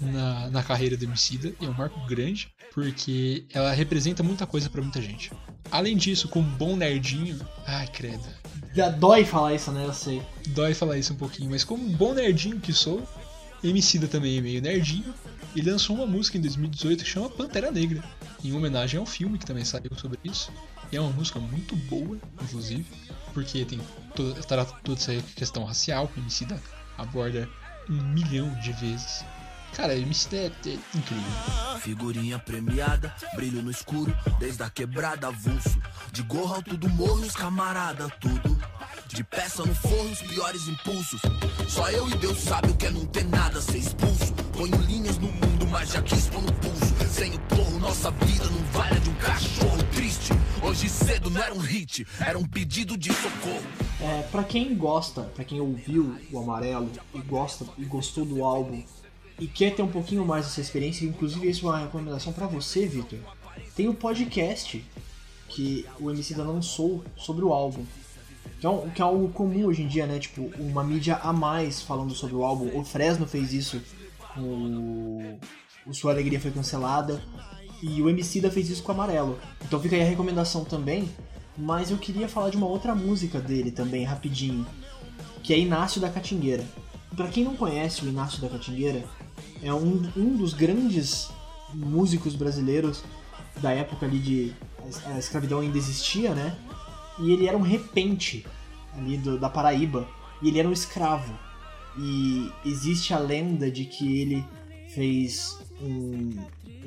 na, na carreira do Emicida. E é um marco grande, porque ela representa muita coisa pra muita gente. Além disso, como bom nerdinho. Ai, credo. Dói falar isso, né? Eu sei. Dói falar isso um pouquinho, mas como bom nerdinho que sou, Emicida também é meio nerdinho. Ele lançou uma música em 2018 que chama Pantera Negra, em homenagem ao filme que também saiu sobre isso. E é uma música muito boa, inclusive, porque tem toda, toda essa questão racial que o Emicida aborda um milhão de vezes. Cara, Emicida é, é incrível. Figurinha premiada, brilho no escuro, desde a quebrada avulso. De gorro alto do morro, os camarada, tudo. De peça no forro, os piores impulsos. Só eu e Deus sabe o que é não ter nada, ser expulso. Ponho linhas no mundo, mas já quis pôr no pulso. Sem o porro, nossa vida não vale de um cachorro triste. Hoje cedo não era um hit, era um pedido de socorro. É, pra quem gosta, pra quem ouviu o Amarelo e gosta e gostou do álbum e quer ter um pouquinho mais dessa experiência, inclusive isso é uma recomendação pra você, Victor. Tem o podcast que o MC da lançou sobre o álbum. Um- que é algo comum hoje em dia, né? Tipo, uma mídia a mais falando sobre o álbum. O Fresno fez isso o, o Sua Alegria Foi Cancelada. E o MC da fez isso com o Amarelo. Então fica aí a recomendação também. Mas eu queria falar de uma outra música dele também, rapidinho. Que é Inácio da Catingueira. Pra quem não conhece o Inácio da Catingueira, é um, um dos grandes músicos brasileiros da época ali de. A escravidão ainda existia, né? E ele era um repente ali do- da Paraíba. E ele era um escravo. E existe a lenda de que ele fez um,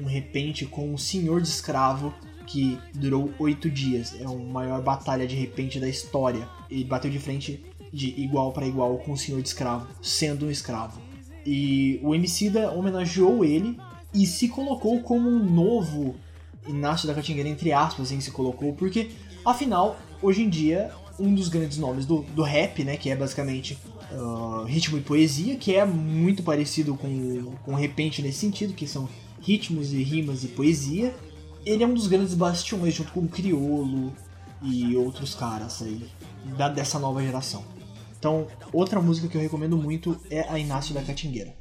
um repente com um senhor de escravo que durou oito dias. É a maior batalha de repente da história. Ele bateu de frente de igual para igual com o senhor de escravo, sendo um escravo. E o Emicida homenageou ele e se colocou como um novo Inácio da Catingueira, entre aspas, em se colocou, porque afinal, hoje em dia, um dos grandes nomes do, do rap, né, que é basicamente ah, ritmo e poesia, que é muito parecido com, com repente nesse sentido, que são ritmos e rimas e poesia. Ele é um dos grandes bastiões, junto com o Criolo e outros caras aí, da, dessa nova geração. Então, outra música que eu recomendo muito é a Inácio da Catingueira.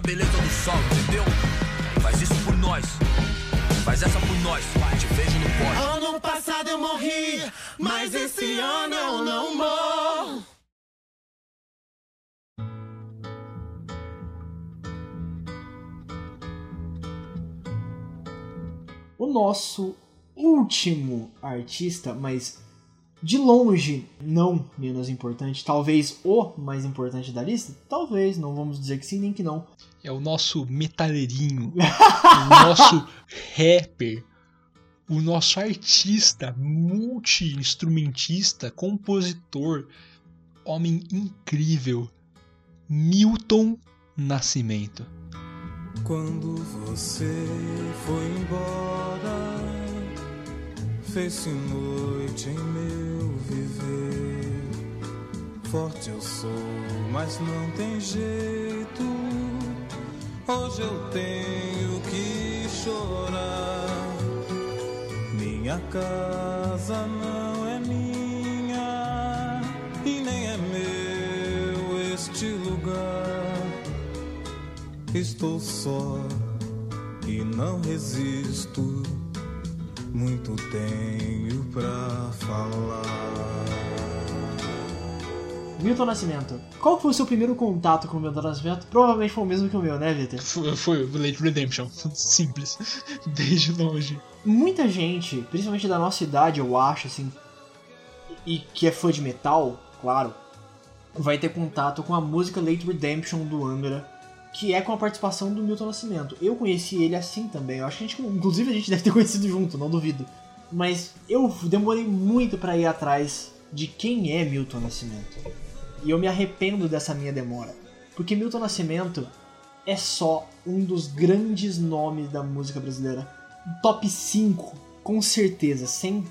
da beleza do sol, entendeu? Faz isso por nós. Faz essa por nós. Te vejo no pódio. Ano passado eu morri, mas esse ano eu não morro. O nosso último artista, mas de longe não menos importante, talvez o mais importante da lista, talvez, não vamos dizer que sim nem que não. É o nosso metaleirinho, o nosso rapper, o nosso artista, multi-instrumentista, compositor, homem incrível, Milton Nascimento. Quando você foi embora, fez-se noite em meu viver. Forte eu sou, mas não tem jeito. Hoje eu tenho que chorar. Minha casa não é minha e nem é meu este lugar. Estou só e não resisto. Muito tenho pra falar. Milton Nascimento. Qual foi o seu primeiro contato com o Milton Nascimento? Provavelmente foi o mesmo que o meu, né, Vitor? Foi, foi o Late Redemption. Simples. Desde longe. Muita gente, principalmente da nossa idade, eu acho, assim, e que é fã de metal, claro, vai ter contato com a música Late Redemption do Angra, que é com a participação do Milton Nascimento. Eu conheci ele assim também. Eu acho que a gente, inclusive, a gente deve ter conhecido junto, não duvido. Mas eu demorei muito pra ir atrás de quem é Milton Nascimento. E eu me arrependo dessa minha demora. Porque Milton Nascimento é só um dos grandes nomes da música brasileira. Top 5, com certeza, sem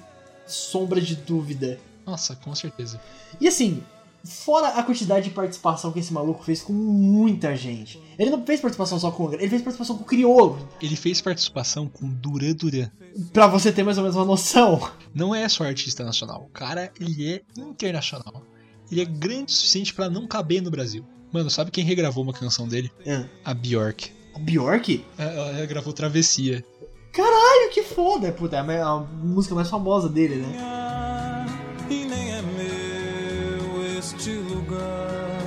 sombra de dúvida. Nossa, com certeza. E assim, fora a quantidade de participação que esse maluco fez com muita gente. Ele não fez participação só com ele fez participação com o Criolo. Ele fez participação com Duran Duran. Pra você ter mais ou menos uma noção. Não é só artista nacional. O cara, ele é internacional. Ele é grande o suficiente pra não caber no Brasil. Mano, sabe quem regravou uma canção dele? É. A Bjork. A Bjork? É, Ela regravou Travessia. Caralho, que foda! Puta, é a me- a música mais famosa dele, né? E nem é meu este lugar.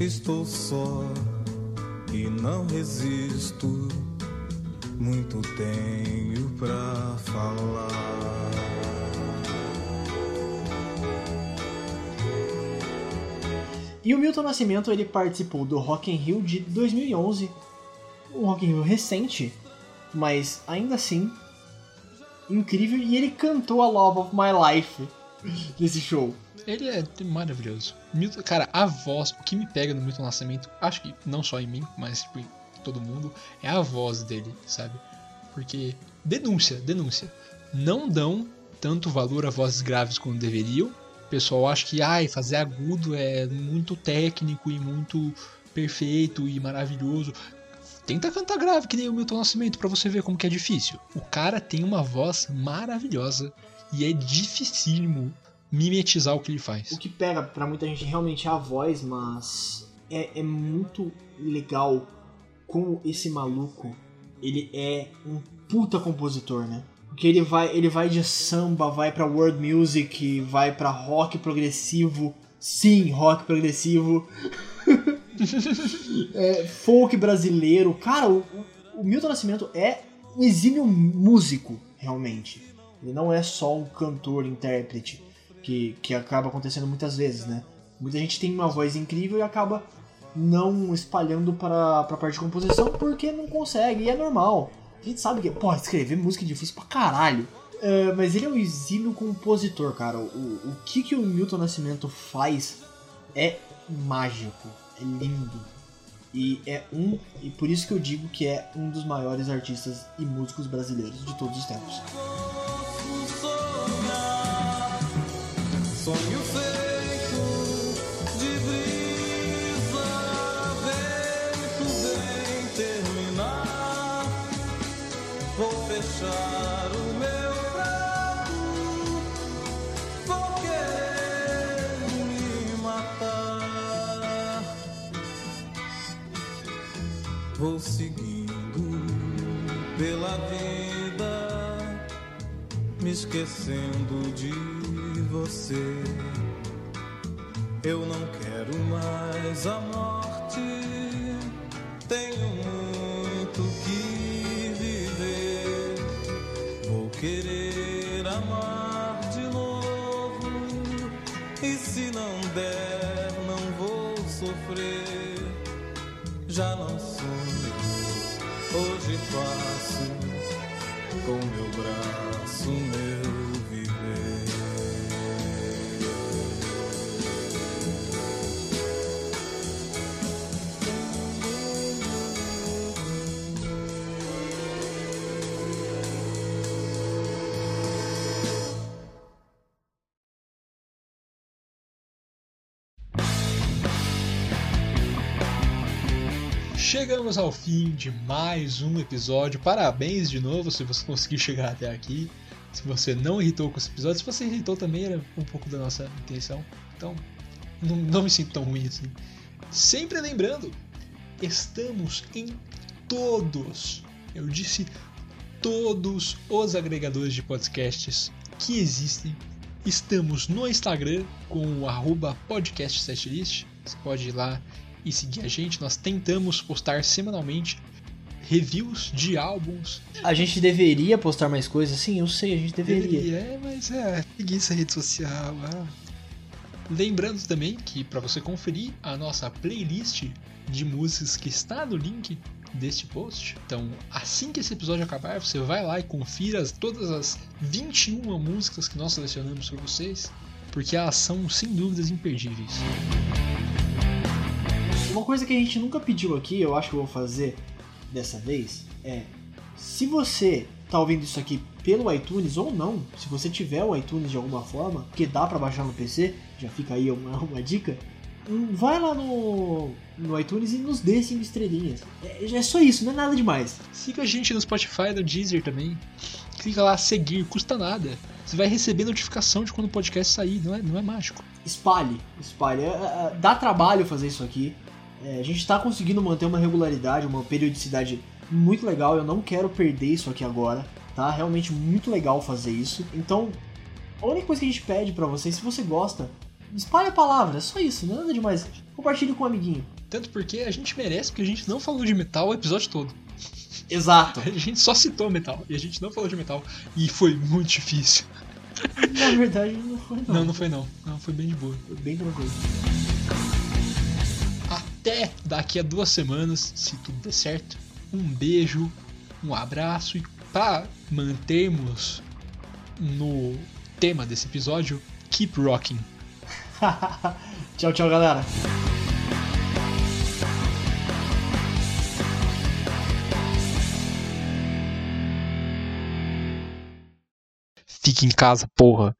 Estou só e não resisto. Muito tenho pra falar. E o Milton Nascimento ele participou do Rock in Rio de 2011, um Rock in Rio recente, mas ainda assim incrível. E ele cantou a Love of My Life nesse show. Ele é maravilhoso. Milton, cara, a voz, o que me pega no Milton Nascimento, acho que não só em mim, mas tipo, em todo mundo, é a voz dele, sabe? Porque denúncia, denúncia. Não dão tanto valor a vozes graves quanto deveriam. Pessoal acha que ai, fazer agudo é muito técnico e muito perfeito e maravilhoso. Tenta cantar grave que nem o Milton Nascimento pra você ver como que é difícil. O cara tem uma voz maravilhosa e é dificílimo mimetizar o que ele faz. O que pega pra muita gente realmente é a voz, mas é, é muito legal como esse maluco ele é um puta compositor, né? Porque ele vai, ele vai de samba, vai pra world music, vai pra rock progressivo. Sim, rock progressivo. É, folk brasileiro. Cara, o, o- Milton Nascimento é um exímio músico, realmente. Ele não é só um cantor, intérprete, que, que acaba acontecendo muitas vezes, né? Muita gente tem uma voz incrível e acaba não espalhando para pra parte de composição porque não consegue, e é normal. A gente sabe que, pô, escrever música é difícil pra caralho. É, mas ele é um exímio compositor, cara. O, o que, que o Milton Nascimento faz é mágico, é lindo. E é um. E por isso que eu digo que é um dos maiores artistas e músicos brasileiros de todos os tempos. Seguindo pela vida, me esquecendo de você. Eu não quero mais a faço com meu braço meu Chegamos ao fim de mais um episódio. Parabéns de novo se você conseguiu chegar até aqui. Se você não irritou com esse episódio, se você irritou também era um pouco da nossa intenção. Então, não, não me sinto tão ruim assim. Sempre lembrando estamos em todos, eu disse todos os agregadores de podcasts que existem. Estamos no Instagram com o arroba podcast setlist. Você pode ir lá e seguir a gente. Nós tentamos postar semanalmente reviews de álbuns. A gente deveria postar mais coisas? Sim, eu sei, a gente deveria. É, mas é, preguiça rede social. ah. Lembrando também que para você conferir a nossa playlist de músicas que está no link deste post. Então, assim que esse episódio acabar, você vai lá e confira as- todas as 21 músicas que nós selecionamos para vocês, porque elas são sem dúvidas imperdíveis. Uma coisa que a gente nunca pediu aqui, eu acho que eu vou fazer dessa vez, é se você tá ouvindo isso aqui pelo iTunes ou não, se você tiver o iTunes de alguma forma, que dá pra baixar no PC, já fica aí uma, uma dica, hum, vai lá no, no iTunes e nos dê 5 estrelinhas. É, é só isso, não é nada demais. Siga a gente no Spotify, no Deezer também. Clica lá, seguir, custa nada. Você vai receber notificação de quando o podcast sair, não é, não é mágico. Espalhe, espalhe. É, é, Dá trabalho fazer isso aqui. É, a gente tá conseguindo manter uma regularidade, uma periodicidade muito legal. Eu não quero perder isso aqui agora, tá? Realmente muito legal fazer isso. Então, a única coisa que a gente pede pra vocês, se você gosta, espalhe a palavra, é só isso, não é nada demais. Compartilhe com um amiguinho. Tanto porque a gente merece, porque a gente não falou de metal o episódio todo. Exato. A gente só citou metal e a gente não falou de metal. E foi muito difícil. Na verdade, não foi não. Não, não foi não. Não, foi bem de boa. Foi bem tranquilo. Até daqui a duas semanas, se tudo der certo. Um beijo, um abraço e para mantermos no tema desse episódio, keep rocking. tchau, tchau, galera. Fique em casa, porra.